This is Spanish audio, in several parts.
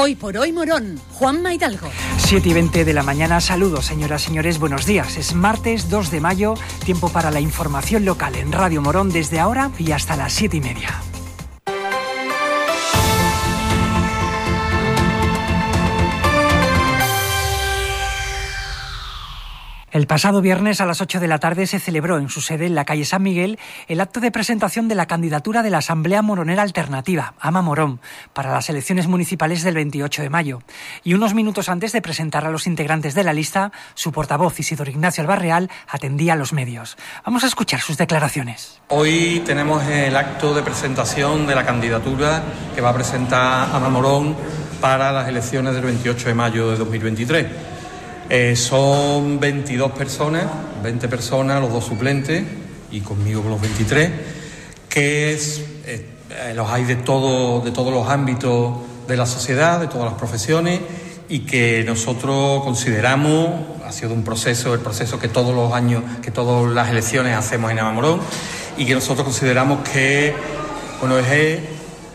Hoy por hoy Morón, Juan Maidalgo. 7 y 20 de la mañana, saludos señoras señores, buenos días. Es martes 2 de mayo, tiempo para la información local en Radio Morón desde ahora y hasta las 7 y media. El pasado viernes a las 8 de la tarde se celebró en su sede en la calle San Miguel el acto de presentación de la candidatura de la Asamblea Moronera Alternativa, Ama Morón, para las elecciones municipales del 28 de mayo. Y unos minutos antes de presentar a los integrantes de la lista, su portavoz Isidoro Ignacio Albarreal atendía a los medios. Vamos a escuchar sus declaraciones. Hoy tenemos el acto de presentación de la candidatura que va a presentar Ama Morón para las elecciones del 28 de mayo de 2023. Eh, son 22 personas, 20 personas, los dos suplentes y conmigo los 23, que es, eh, los hay de, todo, de todos los ámbitos de la sociedad, de todas las profesiones y que nosotros consideramos, ha sido un proceso, el proceso que todos los años, que todas las elecciones hacemos en Amamorón y que nosotros consideramos que bueno, es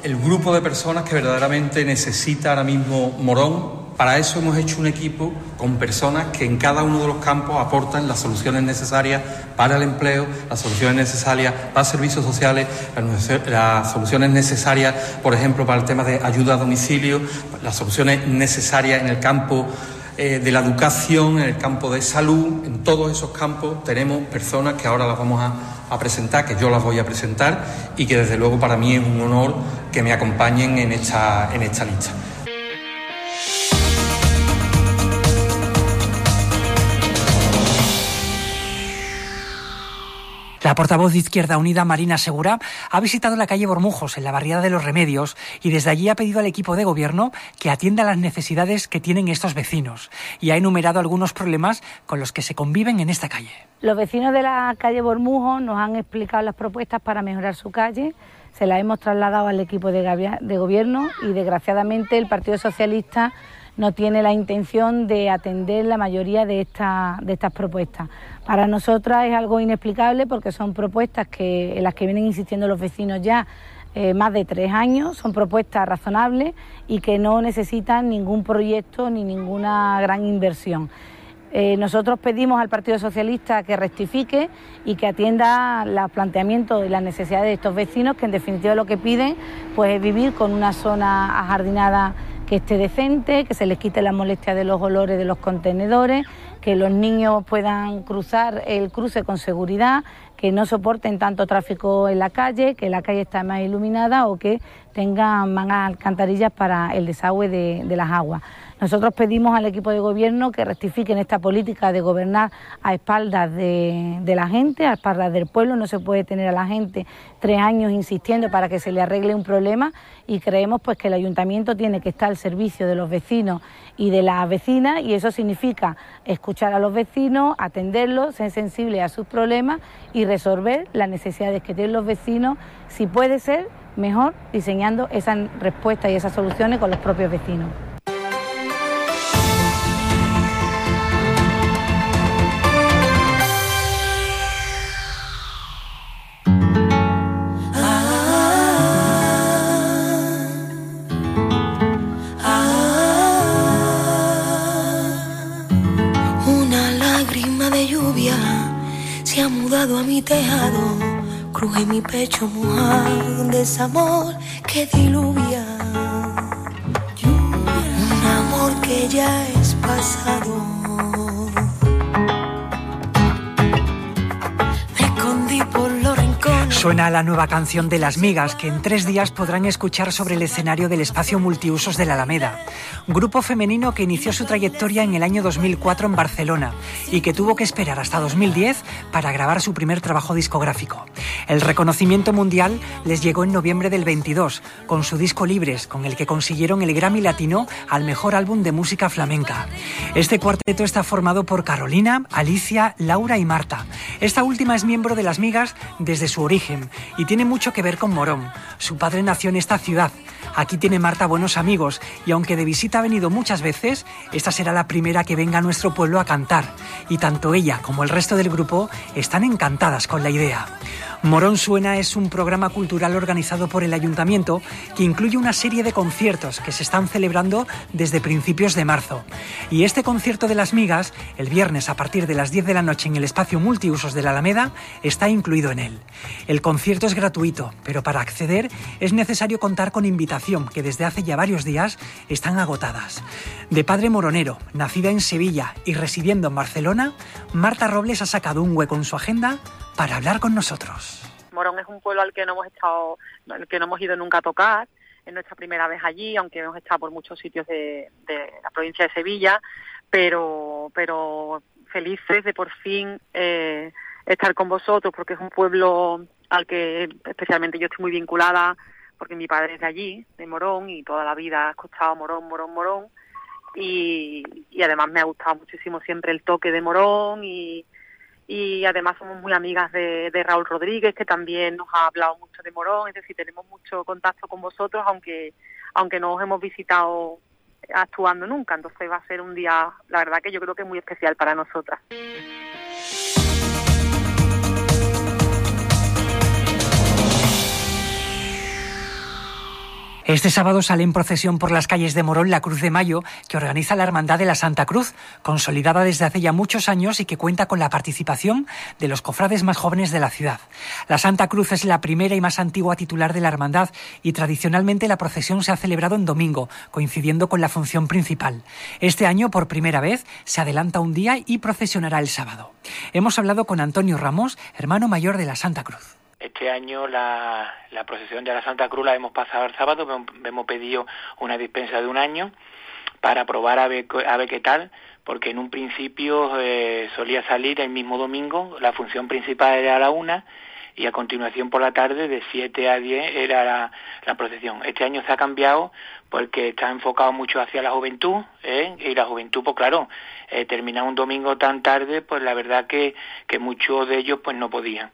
el grupo de personas que verdaderamente necesita ahora mismo Morón para eso hemos hecho un equipo con personas que en cada uno de los campos aportan las soluciones necesarias para el empleo, las soluciones necesarias para servicios sociales, las soluciones necesarias, por ejemplo, para el tema de ayuda a domicilio, las soluciones necesarias en el campo eh, de la educación, en el campo de salud, en todos esos campos tenemos personas que ahora las vamos a, a, presentar, que yo las voy a presentar y que desde luego para mí es un honor que me acompañen en esta, en esta lista. La portavoz de Izquierda Unida, Marina Segura, ha visitado la calle Bormujos, en la barriada de los Remedios, y desde allí ha pedido al equipo de gobierno que atienda las necesidades que tienen estos vecinos y ha enumerado algunos problemas con los que se conviven en esta calle. Los vecinos de la calle Bormujos nos han explicado las propuestas para mejorar su calle, se las hemos trasladado al equipo de, de gobierno y desgraciadamente el Partido Socialista no tiene la intención de atender la mayoría de, de estas propuestas. Para nosotras es algo inexplicable porque son propuestas que, en las que vienen insistiendo los vecinos ya eh, más de tres años, son propuestas razonables y que no necesitan ningún proyecto ni ninguna gran inversión. Eh, nosotros pedimos al Partido Socialista que rectifique y que atienda los planteamientos y las necesidades de estos vecinos, que en definitiva lo que piden pues, es vivir con una zona ajardinada que esté decente, que se les quite la molestia de los olores de los contenedores, que los niños puedan cruzar el cruce con seguridad, que no soporten tanto tráfico en la calle, que la calle está más iluminada o que tengan más alcantarillas para el desagüe de, de las aguas. Nosotros pedimos al equipo de gobierno que rectifiquen esta política de gobernar a espaldas de, la gente, a espaldas del pueblo. No se puede tener a la gente tres años insistiendo para que se le arregle un problema y creemos pues que el ayuntamiento tiene que estar al servicio de los vecinos y de las vecinas y eso significa escuchar a los vecinos, atenderlos, ser sensibles a sus problemas y resolver las necesidades que tienen los vecinos, si puede ser mejor diseñando esas respuestas y esas soluciones con los propios vecinos. Cruje mi pecho que diluvia. Un amor que ya es pasado. Suena la nueva canción de Las Migas, que en tres días podrán escuchar sobre el escenario del espacio multiusos de la Alameda. Grupo femenino que inició su trayectoria en el año 2004 en Barcelona y que tuvo que esperar hasta 2010 para grabar su primer trabajo discográfico. El reconocimiento mundial les llegó en noviembre del 22 con su disco Libres, con el que consiguieron el Grammy Latino al mejor álbum de música flamenca. Este cuarteto está formado por Carolina, Alicia, Laura y Marta. Esta última es miembro de Las Migas desde su origen y tiene mucho que ver con Morón. Su padre nació en esta ciudad. Aquí tiene Marta buenos amigos y aunque de visita ha venido muchas veces, esta será la primera que venga a nuestro pueblo a cantar. Y tanto ella como el resto del grupo están encantadas con la idea. Morón Suena es un programa cultural organizado por el ayuntamiento que incluye una serie de conciertos que se están celebrando desde principios de marzo. Y este concierto de las migas, el viernes a partir de las 10 de la noche en el espacio multiusos de la Alameda, está incluido en él. El concierto es gratuito, pero para acceder es necesario contar con invitación que desde hace ya varios días están agotadas. De padre moronero, nacida en Sevilla y residiendo en Barcelona, Marta Robles ha sacado un hueco en su agenda para hablar con nosotros. Morón es un pueblo al que no hemos estado, al que no hemos ido nunca a tocar. Es nuestra primera vez allí, aunque hemos estado por muchos sitios de, la provincia de Sevilla, pero, pero felices de por fin eh, estar con vosotros, porque es un pueblo al que especialmente yo estoy muy vinculada, porque mi padre es de allí, de Morón, y toda la vida ha escuchado Morón, Morón, Morón. Y, y además me ha gustado muchísimo siempre el toque de Morón y, y además somos muy amigas de, Raúl Rodríguez, que también nos ha hablado mucho de Morón, es decir, tenemos mucho contacto con vosotros, aunque, aunque no os hemos visitado actuando nunca, entonces va a ser un día, la verdad que yo creo que muy especial para nosotras. Este sábado sale en procesión por las calles de Morón la Cruz de Mayo, que organiza la Hermandad de la Santa Cruz, consolidada desde hace ya muchos años y que cuenta con la participación de los cofrades más jóvenes de la ciudad. La Santa Cruz es la primera y más antigua titular de la Hermandad y tradicionalmente la procesión se ha celebrado en domingo, coincidiendo con la función principal. Este año, por primera vez, se adelanta un día y procesionará el sábado. Hemos hablado con Antonio Ramos, hermano mayor de la Santa Cruz. Este año la, procesión de la Santa Cruz la hemos pasado el sábado, hemos pedido una dispensa de un año para probar a ver, a ver qué tal, porque en un principio eh, solía salir el mismo domingo, la función principal era a la una y a continuación por la tarde de 7 a 10 era la, procesión. Este año se ha cambiado porque está enfocado mucho hacia la juventud ¿eh? y la juventud, pues claro, eh, terminar un domingo tan tarde, pues la verdad que, que muchos de ellos pues no podían.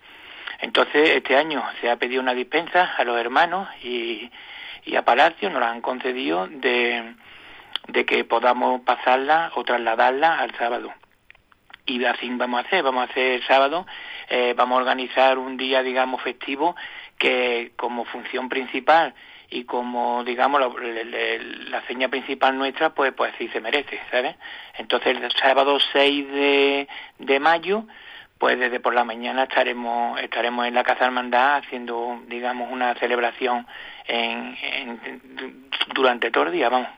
Entonces, este año se ha pedido una dispensa a los hermanos y, a Palacio nos la han concedido de, que podamos pasarla o trasladarla al sábado. Y así vamos a hacer, vamos a hacer el sábado, eh, vamos a organizar un día, digamos, festivo que como función principal y como digamos la, seña principal nuestra pues pues sí se merece ¿sabes? entonces el sábado 6 de, de mayo pues desde por la mañana estaremos estaremos en la casa hermandad haciendo digamos una celebración durante todo el día vamos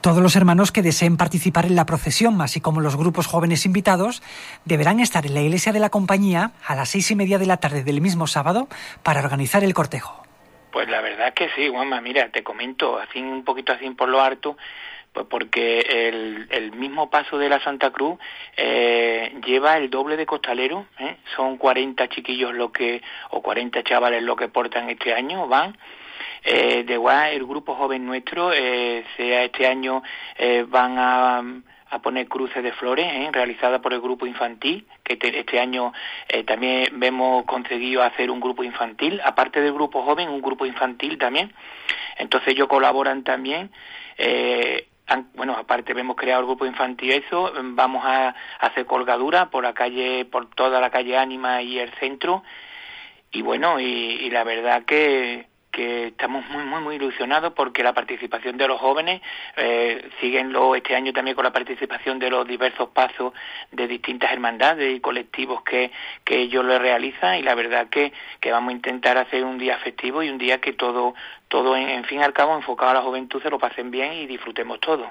todos los hermanos que deseen participar en la procesión, así como los grupos jóvenes invitados, deberán estar en la iglesia de la compañía a las seis y media de la tarde del mismo sábado para organizar el cortejo. Pues la verdad es que sí, Juanma, mira, te comento, así un poquito así por lo harto, pues porque el, el mismo paso de la Santa Cruz eh, lleva el doble de costalero, ¿eh? son 40 chiquillos lo que, o 40 chavales lo que portan este año, van. Eh, de igual, el grupo joven nuestro, eh, sea este año eh, van a, a poner cruces de flores realizadas por el grupo infantil, que este año también hemos conseguido hacer un grupo infantil, aparte del grupo joven, un grupo infantil también. Entonces ellos colaboran también eh, bueno, aparte hemos creado el grupo infantil eso, vamos a, hacer colgadura por la calle, por toda la calle Ánima y el centro, y bueno, y la verdad que, que estamos muy, muy, muy ilusionados porque la participación de los jóvenes, eh, síguenlo este año también con la participación de los diversos pasos de distintas hermandades y colectivos que, que ellos lo realizan y la verdad que, que vamos a intentar hacer un día festivo y un día que todo, todo en, en fin y al cabo enfocado a la juventud se lo pasen bien y disfrutemos todo.